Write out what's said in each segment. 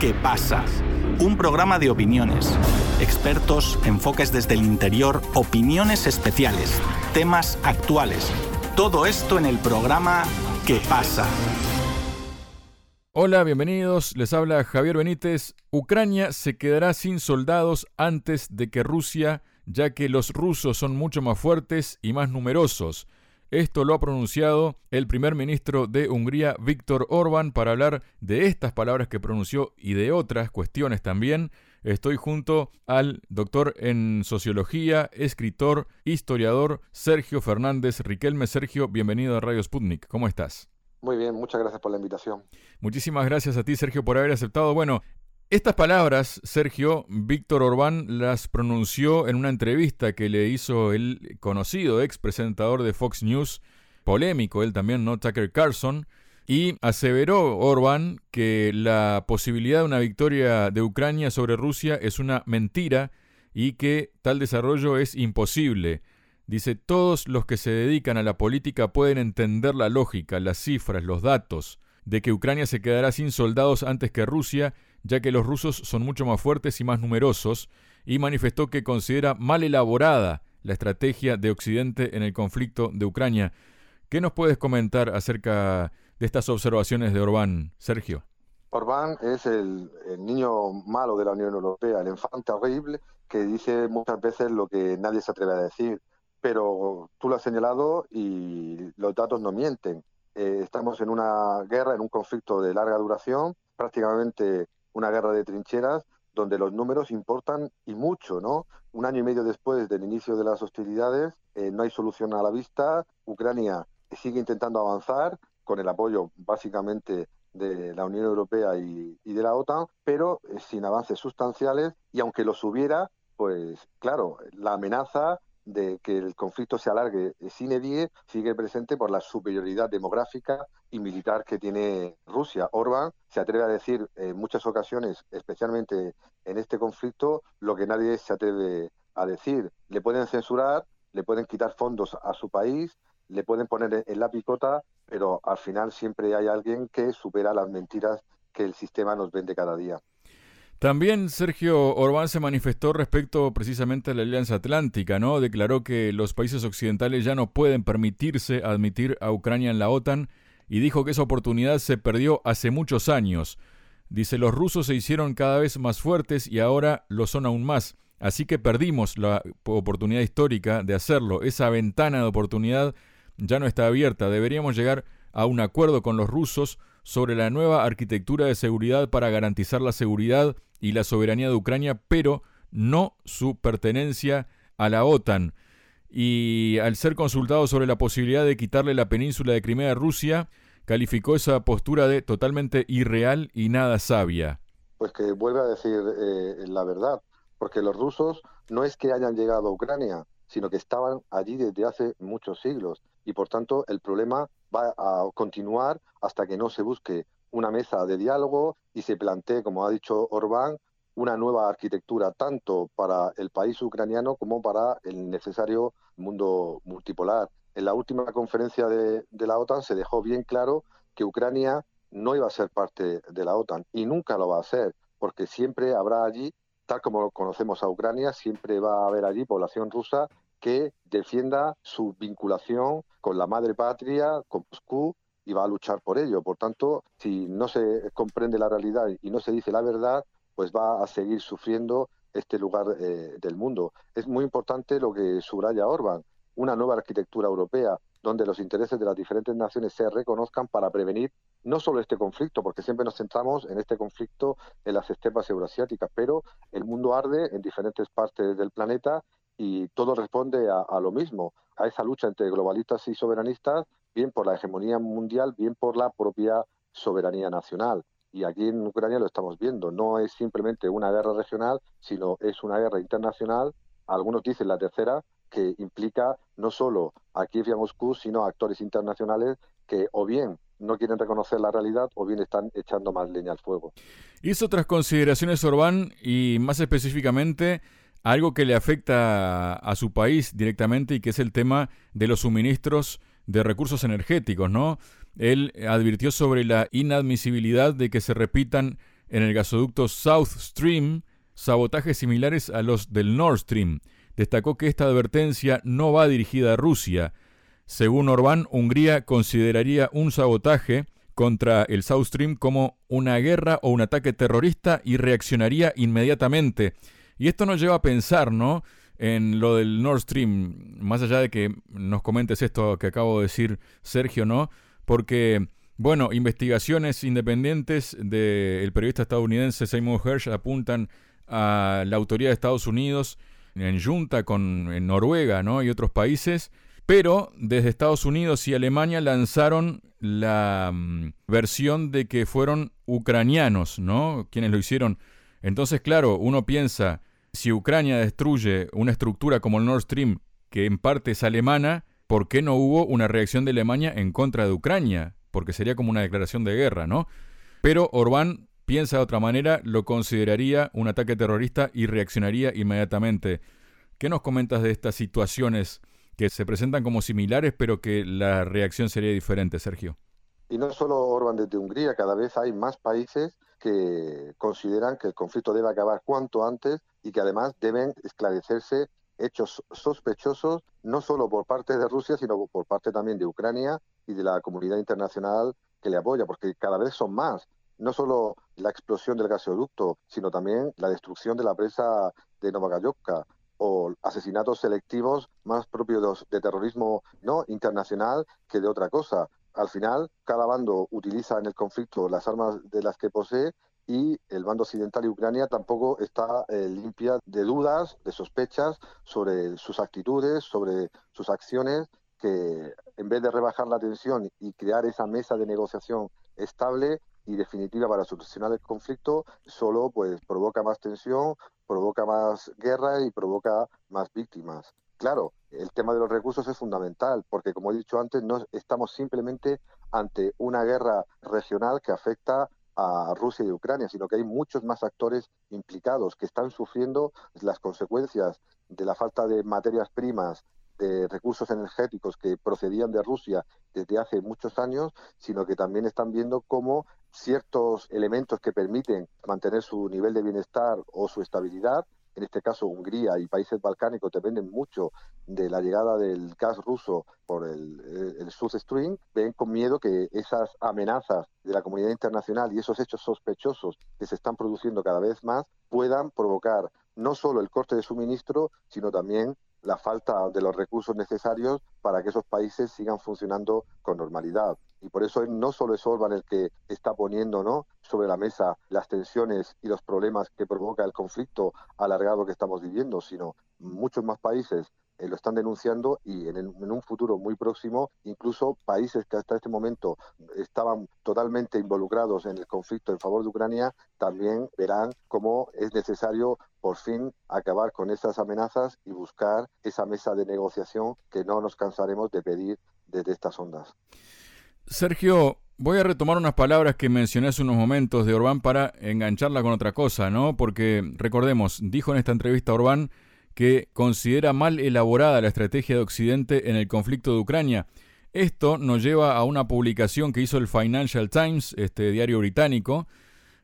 ¿Qué pasa? Un programa de opiniones, expertos, enfoques desde el interior, opiniones especiales, temas actuales. Todo esto en el programa ¿Qué pasa? Hola, bienvenidos. Les habla Javier Benítez. Ucrania se quedará sin soldados antes de que Rusia, ya que los rusos son mucho más fuertes y más numerosos. Esto lo ha pronunciado el primer ministro de Hungría, Víctor Orbán, para hablar de estas palabras que pronunció y de otras cuestiones también. Estoy junto al doctor en sociología, escritor, historiador Sergio Fernández Riquelme. Sergio, bienvenido a Radio Sputnik. ¿Cómo estás? Muy bien, muchas gracias por la invitación. Muchísimas gracias a ti, Sergio, por haber aceptado. Bueno, estas palabras, Sergio, Víctor Orbán las pronunció en una entrevista que le hizo el conocido ex presentador de Fox News, polémico él también, ¿no? Tucker Carlson, y aseveró Orbán que la posibilidad de una victoria de Ucrania sobre Rusia es una mentira y que tal desarrollo es imposible. Dice, todos los que se dedican a la política pueden entender la lógica, las cifras, los datos, de que Ucrania se quedará sin soldados antes que Rusia ya que los rusos son mucho más fuertes y más numerosos, y manifestó que considera mal elaborada la estrategia de Occidente en el conflicto de Ucrania. ¿Qué nos puedes comentar acerca de estas observaciones de Orbán, Sergio? Orbán es el, niño malo de la Unión Europea, el infante horrible que dice muchas veces lo que nadie se atreve a decir. Pero tú lo has señalado y los datos no mienten. Eh, estamos en una guerra, en un conflicto de larga duración, prácticamente una guerra de trincheras donde los números importan y mucho, ¿no? Un año y medio después del inicio de las hostilidades, eh, no hay solución a la vista. Ucrania sigue intentando avanzar con el apoyo básicamente de la Unión Europea y, de la OTAN, pero eh, sin avances sustanciales y aunque los hubiera, pues claro, la amenaza de que el conflicto se alargue sin edie sigue presente por la superioridad demográfica y militar que tiene Rusia. Orbán se atreve a decir en muchas ocasiones, especialmente en este conflicto, lo que nadie se atreve a decir. Le pueden censurar, le pueden quitar fondos a su país, le pueden poner en la picota, pero al final siempre hay alguien que supera las mentiras que el sistema nos vende cada día. También Sergio Orbán se manifestó respecto precisamente a la Alianza Atlántica, ¿no? Declaró que los países occidentales ya no pueden permitirse admitir a Ucrania en la OTAN y dijo que esa oportunidad se perdió hace muchos años. Dice, los rusos se hicieron cada vez más fuertes y ahora lo son aún más. Así que perdimos la oportunidad histórica de hacerlo. Esa ventana de oportunidad ya no está abierta. Deberíamos llegar a un acuerdo con los rusos sobre la nueva arquitectura de seguridad para garantizar la seguridad y la soberanía de Ucrania, pero no su pertenencia a la OTAN. Y al ser consultado sobre la posibilidad de quitarle la península de Crimea a Rusia, calificó esa postura de totalmente irreal y nada sabia. Pues que vuelve a decir eh, la verdad, porque los rusos no es que hayan llegado a Ucrania, sino que estaban allí desde hace muchos siglos y por tanto el problema va a continuar hasta que no se busque una mesa de diálogo y se plantee, como ha dicho Orbán, una nueva arquitectura tanto para el país ucraniano como para el necesario mundo multipolar. En la última conferencia de, de, la OTAN se dejó bien claro que Ucrania no iba a ser parte de la OTAN y nunca lo va a ser, porque siempre habrá allí, tal como conocemos a Ucrania, siempre va a haber allí población rusa que defienda su vinculación con la madre patria, con Moscú, y va a luchar por ello. Por tanto, si no se comprende la realidad y no se dice la verdad, pues va a seguir sufriendo este lugar eh, del mundo. Es muy importante lo que subraya Orban, una nueva arquitectura europea donde los intereses de las diferentes naciones se reconozcan para prevenir no solo este conflicto, porque siempre nos centramos en este conflicto en las estepas euroasiáticas, pero el mundo arde en diferentes partes del planeta y todo responde a, lo mismo, a esa lucha entre globalistas y soberanistas, bien por la hegemonía mundial, bien por la propia soberanía nacional. Y aquí en Ucrania lo estamos viendo, no es simplemente una guerra regional, sino es una guerra internacional, algunos dicen la tercera, que implica no solo a Kiev y a Moscú, sino a actores internacionales que o bien no quieren reconocer la realidad o bien están echando más leña al fuego. Hizo otras consideraciones Orbán y más específicamente algo que le afecta a su país directamente y que es el tema de los suministros de recursos energéticos, ¿no? Él advirtió sobre la inadmisibilidad de que se repitan en el gasoducto South Stream sabotajes similares a los del Nord Stream. Destacó que esta advertencia no va dirigida a Rusia. Según Orbán, Hungría consideraría un sabotaje contra el South Stream como una guerra o un ataque terrorista y reaccionaría inmediatamente. Y esto nos lleva a pensar, ¿no? En lo del Nord Stream, más allá de que nos comentes esto que acabo de decir, Sergio, ¿no? Porque bueno, investigaciones independientes del periodista estadounidense Seymour Hersh apuntan a la autoridad de Estados Unidos en junta con Noruega ¿no? y otros países, pero desde Estados Unidos y Alemania lanzaron la mm, versión de que fueron ucranianos, ¿no? Quienes lo hicieron. Entonces, claro, uno piensa, si Ucrania destruye una estructura como el Nord Stream, que en parte es alemana, ¿por qué no hubo una reacción de Alemania en contra de Ucrania? porque sería como una declaración de guerra, ¿no? Pero Orbán piensa de otra manera, lo consideraría un ataque terrorista y reaccionaría inmediatamente. ¿Qué nos comentas de estas situaciones que se presentan como similares, pero que la reacción sería diferente, Sergio? Y no solo Orbán desde Hungría, cada vez hay más países que consideran que el conflicto debe acabar cuanto antes y que además deben esclarecerse hechos sospechosos, no solo por parte de Rusia, sino por parte también de Ucrania y de la comunidad internacional que le apoya, porque cada vez son más. No solo la explosión del gasoducto, sino también la destrucción de la presa de Novagayovka o asesinatos selectivos más propios de terrorismo no internacional que de otra cosa. Al final, cada bando utiliza en el conflicto las armas de las que posee y el bando occidental y Ucrania tampoco está eh, limpia de dudas, de sospechas sobre sus actitudes, sobre sus acciones que en vez de rebajar la tensión y crear esa mesa de negociación estable y definitiva para solucionar el conflicto, solo pues provoca más tensión, provoca más guerra y provoca más víctimas. Claro, el tema de los recursos es fundamental, porque como he dicho antes, no estamos simplemente ante una guerra regional que afecta a Rusia y Ucrania, sino que hay muchos más actores implicados que están sufriendo las consecuencias de la falta de materias primas, de recursos energéticos que procedían de Rusia desde hace muchos años, sino que también están viendo cómo ciertos elementos que permiten mantener su nivel de bienestar o su estabilidad, en este caso Hungría y países balcánicos dependen mucho de la llegada del gas ruso por el, el South Stream, ven con miedo que esas amenazas de la comunidad internacional y esos hechos sospechosos que se están produciendo cada vez más puedan provocar no solo el corte de suministro, sino también la falta de los recursos necesarios para que esos países sigan funcionando con normalidad. Y por eso no solo es Orban el que está poniendo ¿no? sobre la mesa las tensiones y los problemas que provoca el conflicto alargado que estamos viviendo, sino muchos más países eh, lo están denunciando y en, un futuro muy próximo, incluso países que hasta este momento estaban totalmente involucrados en el conflicto en favor de Ucrania, también verán cómo es necesario por fin acabar con esas amenazas y buscar esa mesa de negociación que no nos cansaremos de pedir desde estas ondas. Sergio, voy a retomar unas palabras que mencioné hace unos momentos de Orbán para engancharla con otra cosa, ¿no? Porque recordemos, dijo en esta entrevista Orbán que considera mal elaborada la estrategia de Occidente en el conflicto de Ucrania. Esto nos lleva a una publicación que hizo el Financial Times, este diario británico,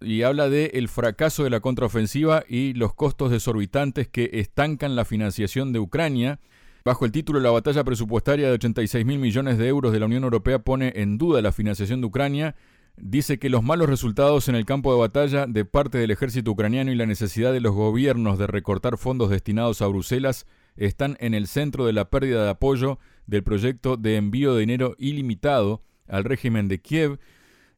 y habla de el fracaso de la contraofensiva y los costos desorbitantes que estancan la financiación de Ucrania. Bajo el título La batalla presupuestaria de 86 mil millones de euros de la Unión Europea pone en duda la financiación de Ucrania. Dice que los malos resultados en el campo de batalla de parte del ejército ucraniano y la necesidad de los gobiernos de recortar fondos destinados a Bruselas están en el centro de la pérdida de apoyo del proyecto de envío de dinero ilimitado al régimen de Kiev.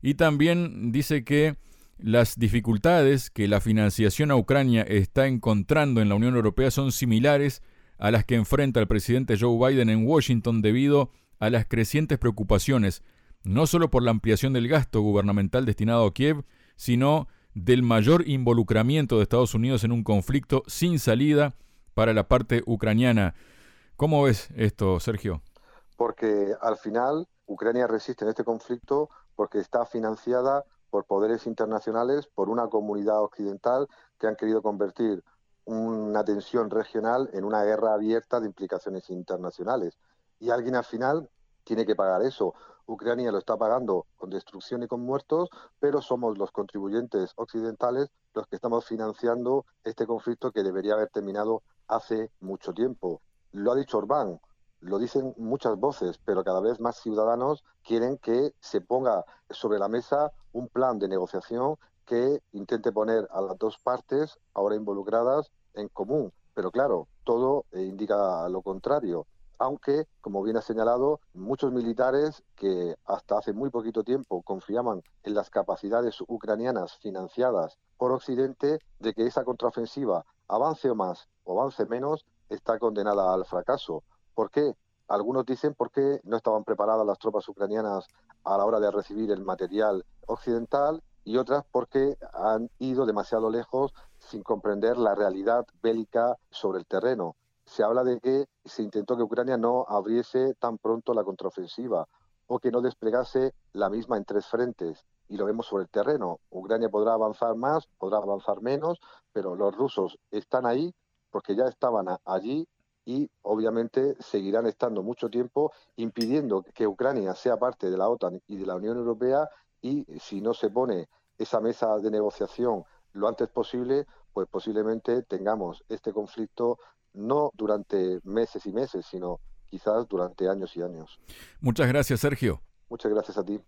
Y también dice que las dificultades que la financiación a Ucrania está encontrando en la Unión Europea son similares a las que enfrenta el presidente Joe Biden en Washington debido a las crecientes preocupaciones no solo por la ampliación del gasto gubernamental destinado a Kiev, sino del mayor involucramiento de Estados Unidos en un conflicto sin salida para la parte ucraniana. ¿Cómo ves esto, Sergio? Porque al final Ucrania resiste en este conflicto porque está financiada por poderes internacionales, por una comunidad occidental que han querido convertir una tensión regional en una guerra abierta de implicaciones internacionales. Y alguien al final tiene que pagar eso. Ucrania lo está pagando con destrucción y con muertos, pero somos los contribuyentes occidentales los que estamos financiando este conflicto que debería haber terminado hace mucho tiempo. Lo ha dicho Orbán, lo dicen muchas voces, pero cada vez más ciudadanos quieren que se ponga sobre la mesa un plan de negociación que intente poner a las dos partes ahora involucradas en común. Pero claro, todo indica lo contrario. Aunque, como bien ha señalado, muchos militares que hasta hace muy poquito tiempo confiaban en las capacidades ucranianas financiadas por Occidente de que esa contraofensiva avance o más o avance menos, está condenada al fracaso. ¿Por qué? Algunos dicen porque no estaban preparadas las tropas ucranianas a la hora de recibir el material occidental y otras porque han ido demasiado lejos sin comprender la realidad bélica sobre el terreno. Se habla de que se intentó que Ucrania no abriese tan pronto la contraofensiva o que no desplegase la misma en tres frentes. Y lo vemos sobre el terreno. Ucrania podrá avanzar más, podrá avanzar menos, pero los rusos están ahí porque ya estaban allí y obviamente seguirán estando mucho tiempo impidiendo que Ucrania sea parte de la OTAN y de la Unión Europea y si no se pone esa mesa de negociación lo antes posible, pues posiblemente tengamos este conflicto no durante meses y meses, sino quizás durante años y años. Muchas gracias, Sergio. Muchas gracias a ti.